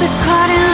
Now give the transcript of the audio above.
the cotton